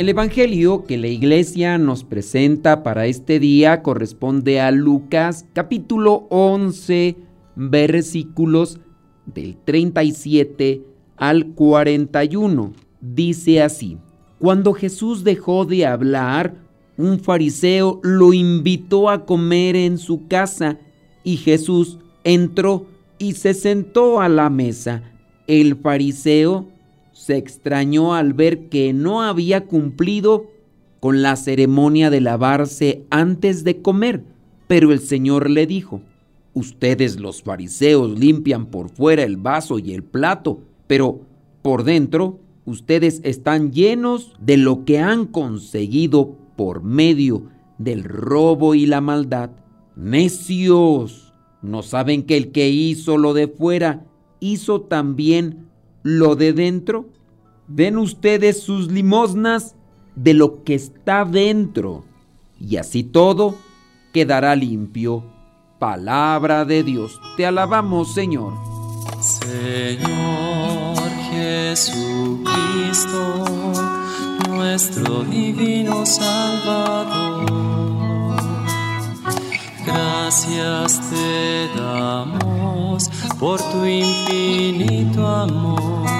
El Evangelio que la iglesia nos presenta para este día corresponde a Lucas capítulo 11 versículos del 37 al 41. Dice así, cuando Jesús dejó de hablar, un fariseo lo invitó a comer en su casa y Jesús entró y se sentó a la mesa. El fariseo se extrañó al ver que no había cumplido con la ceremonia de lavarse antes de comer, pero el Señor le dijo, Ustedes los fariseos limpian por fuera el vaso y el plato, pero por dentro ustedes están llenos de lo que han conseguido por medio del robo y la maldad. Necios, ¿no saben que el que hizo lo de fuera hizo también lo de dentro? Den ustedes sus limosnas de lo que está dentro, y así todo quedará limpio. Palabra de Dios, te alabamos Señor. Señor Jesucristo, nuestro divino Salvador, gracias te damos por tu infinito amor.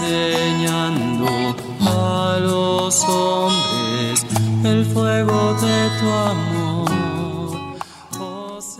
enseñando a los hombres el fuego de tu amor.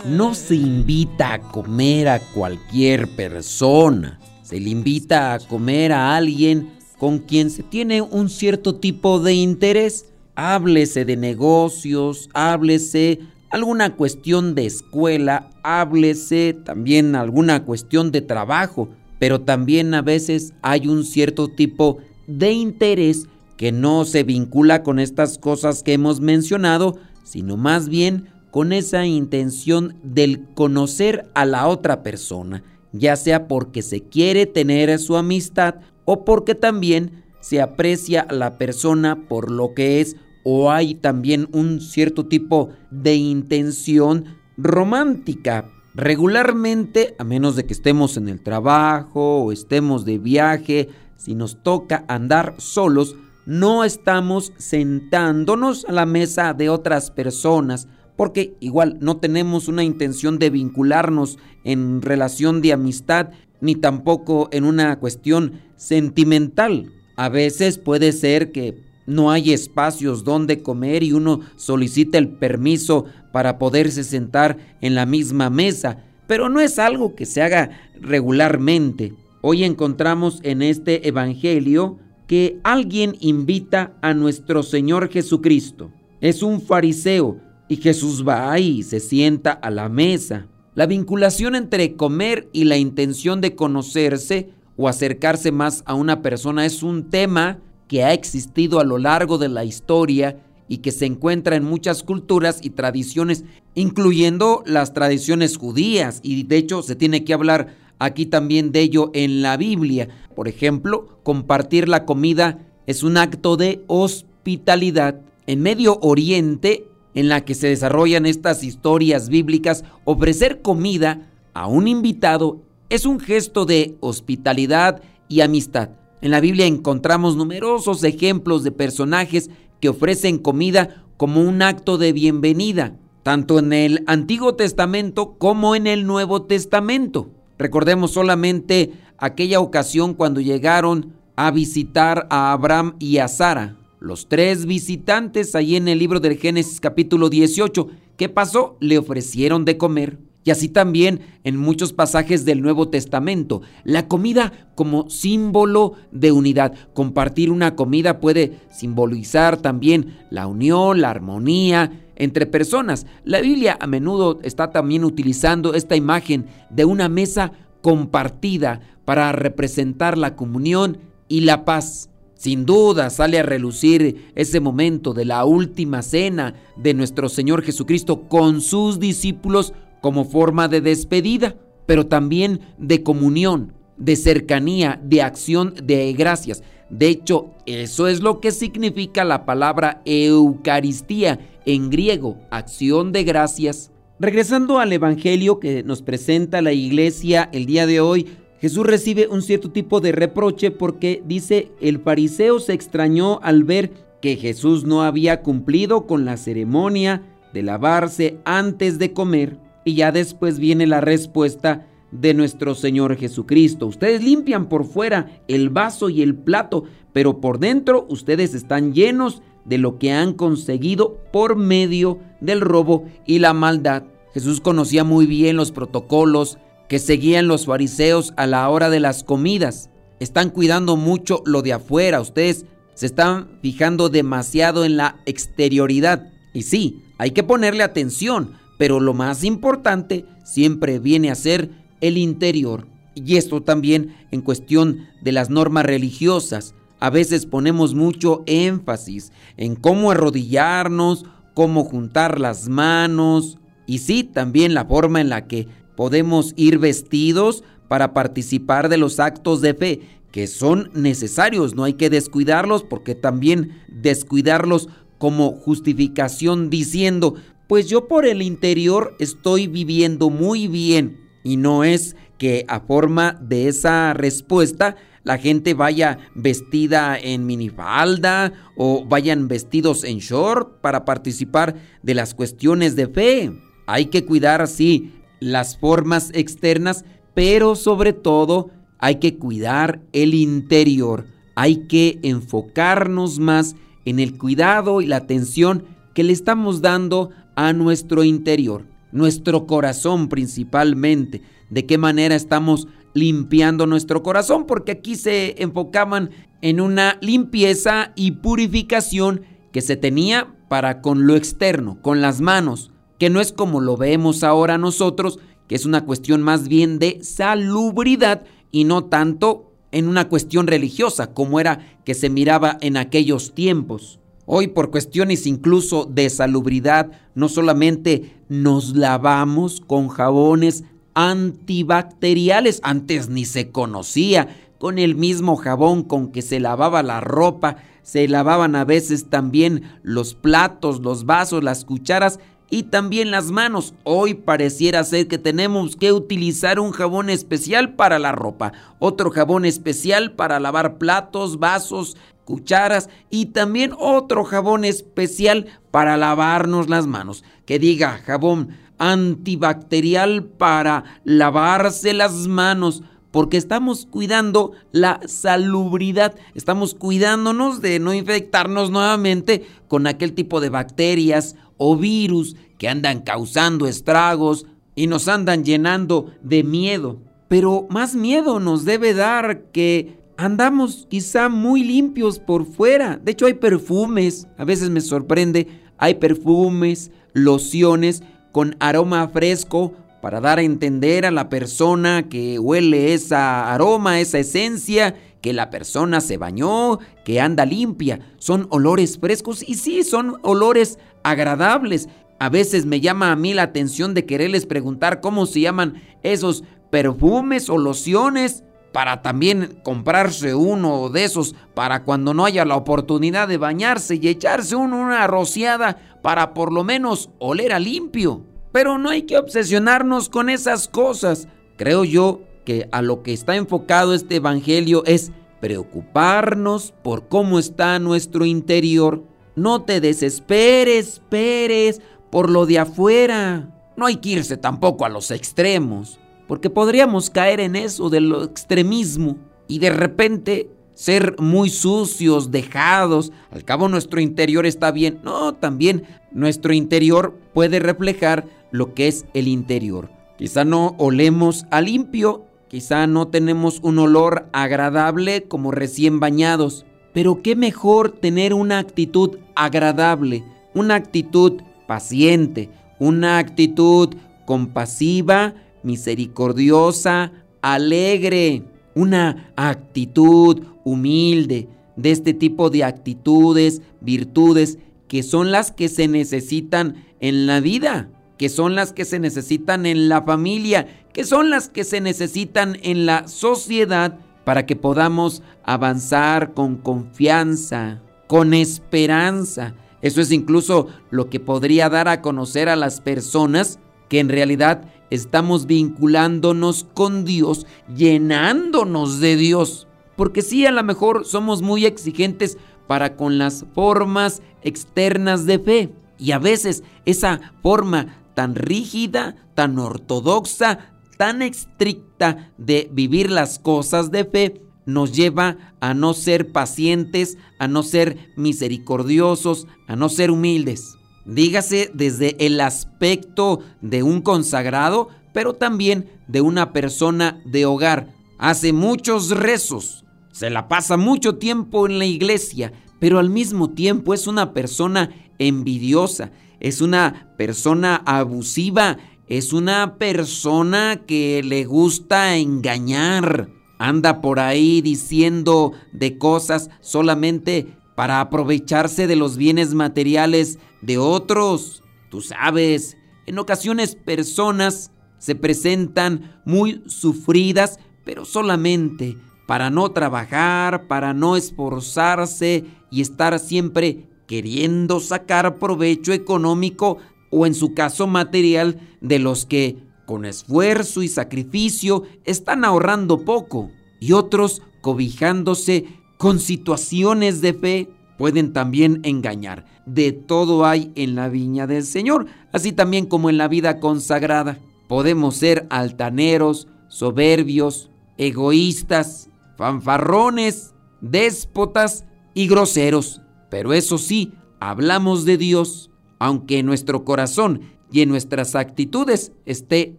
No se invita a comer a cualquier persona, se le invita a comer a alguien con quien se tiene un cierto tipo de interés. Háblese de negocios, háblese alguna cuestión de escuela, háblese también alguna cuestión de trabajo pero también a veces hay un cierto tipo de interés que no se vincula con estas cosas que hemos mencionado, sino más bien con esa intención del conocer a la otra persona, ya sea porque se quiere tener su amistad o porque también se aprecia a la persona por lo que es o hay también un cierto tipo de intención romántica Regularmente, a menos de que estemos en el trabajo o estemos de viaje, si nos toca andar solos, no estamos sentándonos a la mesa de otras personas, porque igual no tenemos una intención de vincularnos en relación de amistad, ni tampoco en una cuestión sentimental. A veces puede ser que no hay espacios donde comer y uno solicita el permiso para poderse sentar en la misma mesa, pero no es algo que se haga regularmente. Hoy encontramos en este Evangelio que alguien invita a nuestro Señor Jesucristo. Es un fariseo y Jesús va y se sienta a la mesa. La vinculación entre comer y la intención de conocerse o acercarse más a una persona es un tema que ha existido a lo largo de la historia y que se encuentra en muchas culturas y tradiciones, incluyendo las tradiciones judías, y de hecho se tiene que hablar aquí también de ello en la Biblia. Por ejemplo, compartir la comida es un acto de hospitalidad. En Medio Oriente, en la que se desarrollan estas historias bíblicas, ofrecer comida a un invitado es un gesto de hospitalidad y amistad. En la Biblia encontramos numerosos ejemplos de personajes que ofrecen comida como un acto de bienvenida, tanto en el Antiguo Testamento como en el Nuevo Testamento. Recordemos solamente aquella ocasión cuando llegaron a visitar a Abraham y a Sara. los tres visitantes ahí en el libro del Génesis capítulo 18. ¿Qué pasó? Le ofrecieron de comer. Y así también en muchos pasajes del Nuevo Testamento, la comida como símbolo de unidad. Compartir una comida puede simbolizar también la unión, la armonía entre personas. La Biblia a menudo está también utilizando esta imagen de una mesa compartida para representar la comunión y la paz. Sin duda sale a relucir ese momento de la última cena de nuestro Señor Jesucristo con sus discípulos como forma de despedida, pero también de comunión, de cercanía, de acción de gracias. De hecho, eso es lo que significa la palabra Eucaristía en griego, acción de gracias. Regresando al Evangelio que nos presenta la iglesia el día de hoy, Jesús recibe un cierto tipo de reproche porque dice, el fariseo se extrañó al ver que Jesús no había cumplido con la ceremonia de lavarse antes de comer. Y ya después viene la respuesta de nuestro Señor Jesucristo. Ustedes limpian por fuera el vaso y el plato, pero por dentro ustedes están llenos de lo que han conseguido por medio del robo y la maldad. Jesús conocía muy bien los protocolos que seguían los fariseos a la hora de las comidas. Están cuidando mucho lo de afuera, ustedes se están fijando demasiado en la exterioridad. Y sí, hay que ponerle atención, pero lo más importante siempre viene a ser el interior. Y esto también en cuestión de las normas religiosas. A veces ponemos mucho énfasis en cómo arrodillarnos, cómo juntar las manos y sí, también la forma en la que podemos ir vestidos para participar de los actos de fe, que son necesarios, no hay que descuidarlos porque también descuidarlos como justificación diciendo, pues yo por el interior estoy viviendo muy bien. Y no es que a forma de esa respuesta la gente vaya vestida en minifalda o vayan vestidos en short para participar de las cuestiones de fe. Hay que cuidar, sí, las formas externas, pero sobre todo hay que cuidar el interior. Hay que enfocarnos más en el cuidado y la atención que le estamos dando a nuestro interior, nuestro corazón principalmente, de qué manera estamos limpiando nuestro corazón, porque aquí se enfocaban en una limpieza y purificación que se tenía para con lo externo, con las manos, que no es como lo vemos ahora nosotros, que es una cuestión más bien de salubridad y no tanto en una cuestión religiosa como era que se miraba en aquellos tiempos. Hoy por cuestiones incluso de salubridad, no solamente nos lavamos con jabones antibacteriales, antes ni se conocía, con el mismo jabón con que se lavaba la ropa, se lavaban a veces también los platos, los vasos, las cucharas y también las manos. Hoy pareciera ser que tenemos que utilizar un jabón especial para la ropa, otro jabón especial para lavar platos, vasos, cucharas y también otro jabón especial para lavarnos las manos. Que diga jabón antibacterial para lavarse las manos. Porque estamos cuidando la salubridad, estamos cuidándonos de no infectarnos nuevamente con aquel tipo de bacterias o virus que andan causando estragos y nos andan llenando de miedo. Pero más miedo nos debe dar que andamos quizá muy limpios por fuera. De hecho hay perfumes, a veces me sorprende, hay perfumes, lociones con aroma fresco para dar a entender a la persona que huele esa aroma, esa esencia, que la persona se bañó, que anda limpia. Son olores frescos y sí, son olores agradables. A veces me llama a mí la atención de quererles preguntar cómo se llaman esos perfumes o lociones para también comprarse uno de esos para cuando no haya la oportunidad de bañarse y echarse uno una rociada para por lo menos oler a limpio. Pero no hay que obsesionarnos con esas cosas. Creo yo que a lo que está enfocado este Evangelio es preocuparnos por cómo está nuestro interior. No te desesperes, esperes por lo de afuera. No hay que irse tampoco a los extremos porque podríamos caer en eso del extremismo y de repente ser muy sucios, dejados. Al cabo nuestro interior está bien. No, también nuestro interior puede reflejar lo que es el interior. Quizá no olemos a limpio, quizá no tenemos un olor agradable como recién bañados, pero qué mejor tener una actitud agradable, una actitud paciente, una actitud compasiva, misericordiosa, alegre, una actitud humilde, de este tipo de actitudes, virtudes, que son las que se necesitan en la vida, que son las que se necesitan en la familia, que son las que se necesitan en la sociedad para que podamos avanzar con confianza, con esperanza. Eso es incluso lo que podría dar a conocer a las personas que en realidad estamos vinculándonos con Dios, llenándonos de Dios. Porque sí, a lo mejor somos muy exigentes para con las formas externas de fe. Y a veces esa forma tan rígida, tan ortodoxa, tan estricta de vivir las cosas de fe nos lleva a no ser pacientes, a no ser misericordiosos, a no ser humildes. Dígase desde el aspecto de un consagrado, pero también de una persona de hogar. Hace muchos rezos, se la pasa mucho tiempo en la iglesia, pero al mismo tiempo es una persona envidiosa, es una persona abusiva, es una persona que le gusta engañar. Anda por ahí diciendo de cosas solamente para aprovecharse de los bienes materiales de otros. Tú sabes, en ocasiones personas se presentan muy sufridas, pero solamente para no trabajar, para no esforzarse y estar siempre queriendo sacar provecho económico o en su caso material de los que con esfuerzo y sacrificio están ahorrando poco y otros cobijándose con situaciones de fe pueden también engañar. De todo hay en la viña del Señor, así también como en la vida consagrada. Podemos ser altaneros, soberbios, egoístas, fanfarrones, déspotas y groseros. Pero eso sí, hablamos de Dios, aunque en nuestro corazón y en nuestras actitudes esté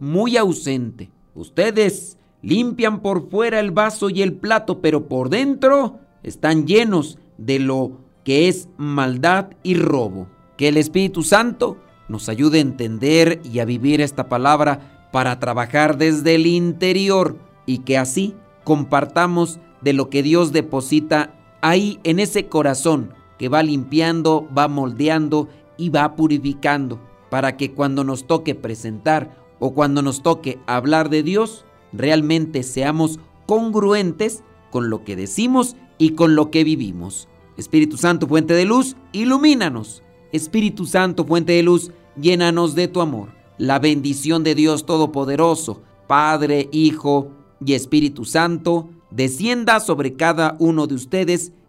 muy ausente. Ustedes limpian por fuera el vaso y el plato, pero por dentro están llenos de lo que es maldad y robo. Que el Espíritu Santo nos ayude a entender y a vivir esta palabra para trabajar desde el interior y que así compartamos de lo que Dios deposita ahí en ese corazón que va limpiando, va moldeando y va purificando para que cuando nos toque presentar o cuando nos toque hablar de Dios, realmente seamos congruentes con lo que decimos y con lo que vivimos. Espíritu Santo, fuente de luz, ilumínanos. Espíritu Santo, fuente de luz, llénanos de tu amor. La bendición de Dios Todopoderoso, Padre, Hijo y Espíritu Santo, descienda sobre cada uno de ustedes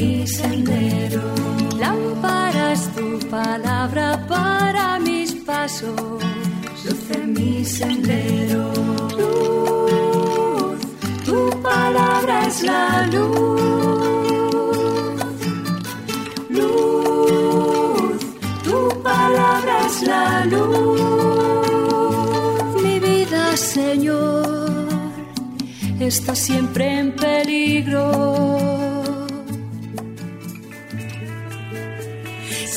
mi sendero. Lámpara es tu palabra para mis pasos, luz en mi sendero palabra es la luz. Luz, tu palabra es la luz. Mi vida, Señor, está siempre en peligro.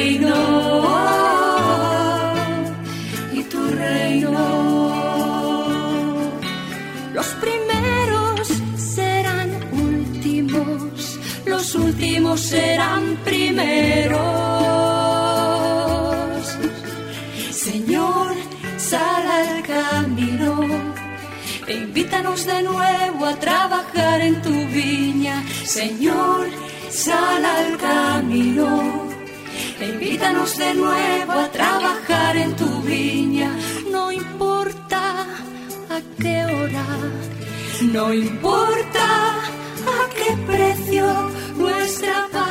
reino. Y tu reino. Los primeros serán últimos, los últimos serán primeros. Señor, sal al camino e invítanos de nuevo a trabajar en tu viña. Señor, sal al camino e invítanos de nuevo a trabajar en tu viña. No importa a qué hora, no importa a qué precio nuestra paz